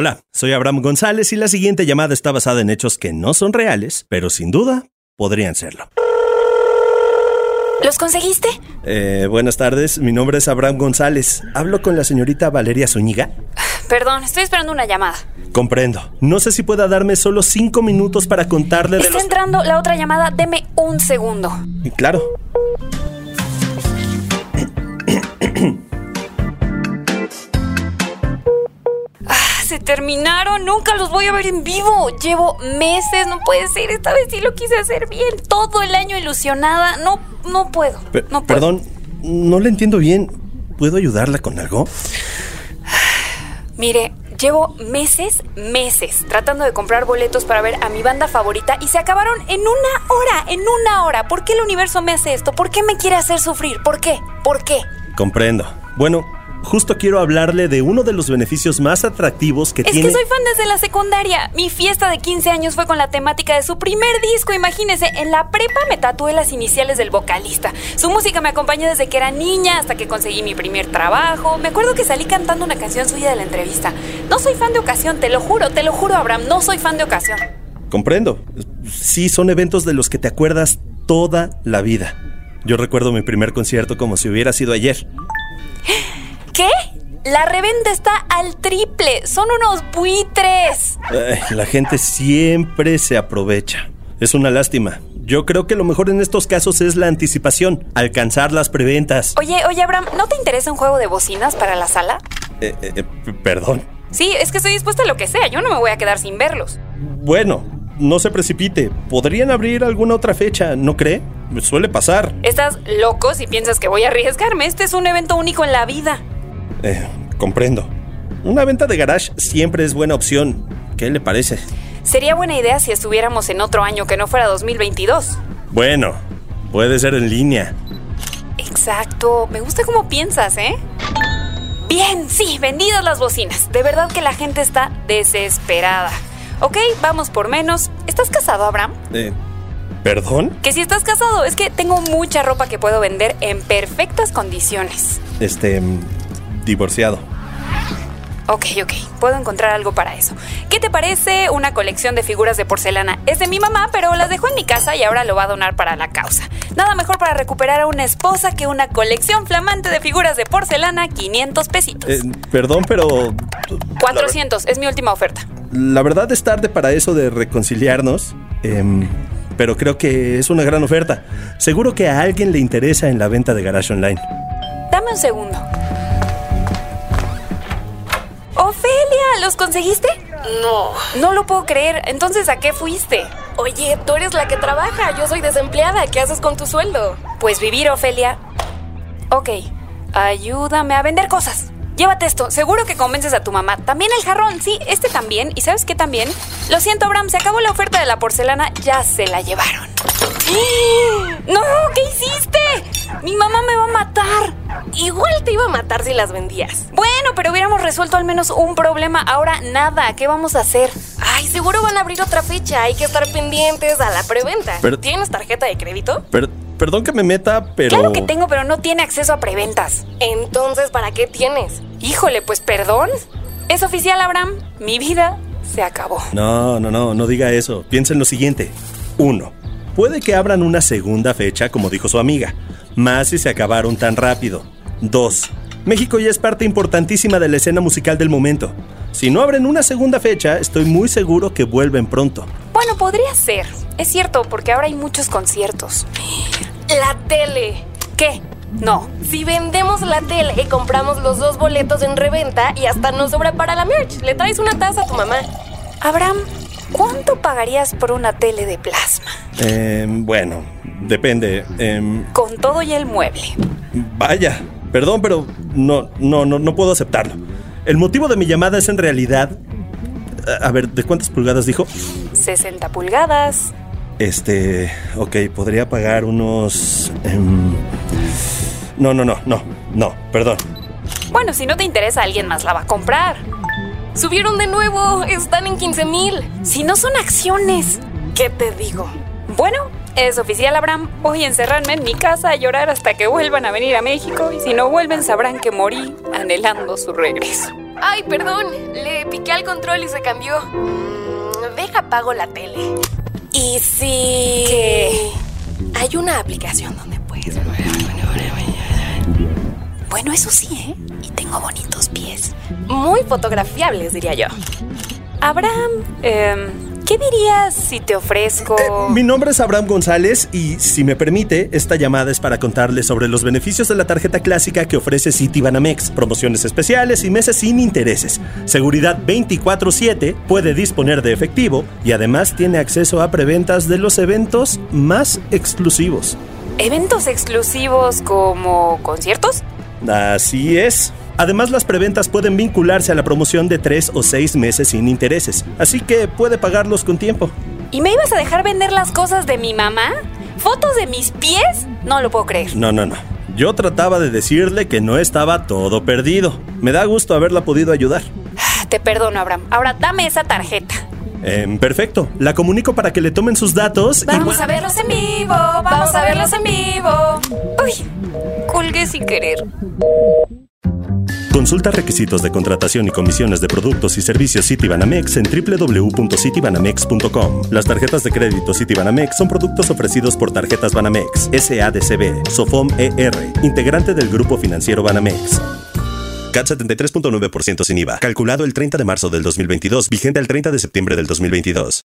Hola, soy Abraham González y la siguiente llamada está basada en hechos que no son reales, pero sin duda podrían serlo. ¿Los conseguiste? Eh, buenas tardes, mi nombre es Abraham González. ¿Hablo con la señorita Valeria Zúñiga? Perdón, estoy esperando una llamada. Comprendo. No sé si pueda darme solo cinco minutos para contarle de Está los... entrando la otra llamada, deme un segundo. Claro. Se terminaron, nunca los voy a ver en vivo. Llevo meses, no puede ser. Esta vez sí lo quise hacer bien. Todo el año ilusionada. No, no puedo. No puedo. perdón, no le entiendo bien. ¿Puedo ayudarla con algo? Mire, llevo meses, meses tratando de comprar boletos para ver a mi banda favorita y se acabaron en una hora, en una hora. ¿Por qué el universo me hace esto? ¿Por qué me quiere hacer sufrir? ¿Por qué? ¿Por qué? Comprendo. Bueno, justo quiero hablarle de uno de los beneficios más atractivos que Es tiene... que soy fan desde la secundaria. Mi fiesta de 15 años fue con la temática de su primer disco. Imagínese, en la prepa me tatué las iniciales del vocalista. Su música me acompañó desde que era niña hasta que conseguí mi primer trabajo. Me acuerdo que salí cantando una canción suya de la entrevista. No soy fan de ocasión, te lo juro, te lo juro, Abraham. No soy fan de ocasión. Comprendo. Sí, son eventos de los que te acuerdas toda la vida. Yo recuerdo mi primer concierto como si hubiera sido ayer. ¿Qué? La reventa está al triple. Son unos buitres. Ay, la gente siempre se aprovecha. Es una lástima. Yo creo que lo mejor en estos casos es la anticipación, alcanzar las preventas. Oye, oye, Abraham, ¿no te interesa un juego de bocinas para la sala? Eh, eh, eh, perdón. Sí, es que estoy dispuesta a lo que sea. Yo no me voy a quedar sin verlos. Bueno, no se precipite. Podrían abrir alguna otra fecha, ¿no cree? Suele pasar. Estás loco si piensas que voy a arriesgarme. Este es un evento único en la vida. Eh, comprendo. Una venta de garage siempre es buena opción. ¿Qué le parece? Sería buena idea si estuviéramos en otro año que no fuera 2022. Bueno, puede ser en línea. Exacto. Me gusta cómo piensas, ¿eh? Bien, sí, vendidas las bocinas. De verdad que la gente está desesperada. Ok, vamos por menos. ¿Estás casado, Abraham? Eh, ¿Perdón? Que si estás casado, es que tengo mucha ropa que puedo vender en perfectas condiciones. Este... Divorciado. Ok, ok, puedo encontrar algo para eso. ¿Qué te parece una colección de figuras de porcelana? Es de mi mamá, pero las dejó en mi casa y ahora lo va a donar para la causa. Nada mejor para recuperar a una esposa que una colección flamante de figuras de porcelana, 500 pesitos. Eh, perdón, pero... 400, es mi última oferta. La verdad es tarde para eso de reconciliarnos. em, pero creo que es una gran oferta. Seguro que a alguien le interesa en la venta de Garage Online. Dame un segundo. Ofelia, ¿los conseguiste? No. No lo puedo creer. Entonces, ¿a qué fuiste? Oye, tú eres la que trabaja, yo soy desempleada. ¿Qué haces con tu sueldo? Pues vivir, Ofelia. Ok, ayúdame a vender cosas. Llévate esto, seguro que convences a tu mamá. También el jarrón, sí, este también. ¿Y sabes qué también? Lo siento, Abraham, se acabó la oferta de la porcelana, ya se la llevaron. ¡No! ¿Qué hiciste? Mi mamá me va a matar. Igual te iba a matar si las vendías. Bueno, pero hubiéramos resuelto al menos un problema. Ahora nada, ¿qué vamos a hacer? Ay, seguro van a abrir otra fecha. Hay que estar pendientes a la preventa. Pero- ¿Tienes tarjeta de crédito? Per- perdón que me meta, pero... Claro que tengo, pero no tiene acceso a preventas. Entonces, ¿para qué tienes? Híjole, pues perdón. Es oficial, Abraham. Mi vida se acabó. No, no, no, no diga eso. Piensa en lo siguiente. Uno, puede que abran una segunda fecha, como dijo su amiga, más si se acabaron tan rápido. Dos, México ya es parte importantísima de la escena musical del momento. Si no abren una segunda fecha, estoy muy seguro que vuelven pronto. Bueno, podría ser. Es cierto, porque ahora hay muchos conciertos. La tele. ¿Qué? No. Si vendemos la tele, compramos los dos boletos en reventa y hasta nos sobra para la merch. Le traes una taza a tu mamá. Abraham, ¿cuánto pagarías por una tele de plasma? Eh, bueno, depende. Em, Con todo y el mueble. vaya, perdón, pero no, no, no, no puedo aceptarlo. El motivo de mi llamada es en realidad... A ver, ¿de cuántas pulgadas dijo? 60 pulgadas. Este, ok, podría pagar unos... em, no, no, no, no, no, perdón. Bueno, si no te interesa, alguien más la va a comprar. Subieron de nuevo. Están en 15 mil. Si no son acciones. ¿Qué te digo? Bueno, es oficial, Abraham. Voy a encerrarme en mi casa a llorar hasta que vuelvan a venir a México. Y si no vuelven, sabrán que morí anhelando su regreso. Ay, perdón. Le piqué al control y se cambió. Mm, deja apago la tele. ¿Y si...? ¿Qué? Hay una aplicación donde puedes... Bueno, eso sí, ¿eh? Y tengo bonitos pies. Muy fotografiables, diría yo. Abraham, em, ¿qué dirías si te ofrezco... Eh, mi nombre es Abraham González y, si me permite, esta llamada es para contarles sobre los beneficios de la tarjeta clásica que ofrece Citibanamex, promociones especiales y meses sin intereses, seguridad 24/7, puede disponer de efectivo y además tiene acceso a preventas de los eventos más exclusivos. ¿Eventos exclusivos como conciertos? Así es. Además, las preventas pueden vincularse a la promoción de tres o seis meses sin intereses, así que puede pagarlos con tiempo. ¿Y me ibas a dejar vender las cosas de mi mamá? ¿Fotos de mis pies? No lo puedo creer. No, no, no. Yo trataba de decirle que no estaba todo perdido. Me da gusto haberla podido ayudar. Te perdono, Abraham. Ahora dame esa tarjeta. Em, perfecto. La comunico para que le tomen sus datos. Vamos a verlos en vivo, vamos a verlos en vivo. Sin querer. Consulta requisitos de contratación y comisiones de productos y servicios Citibanamex en www.citibanamex.com. Las tarjetas de crédito Citibanamex son productos ofrecidos por Tarjetas Banamex, SADCB, Sofom ER, integrante del Grupo Financiero Banamex. CAT 73.9% sin IVA, calculado el 30 de marzo del 2022, vigente el 30 de septiembre del 2022.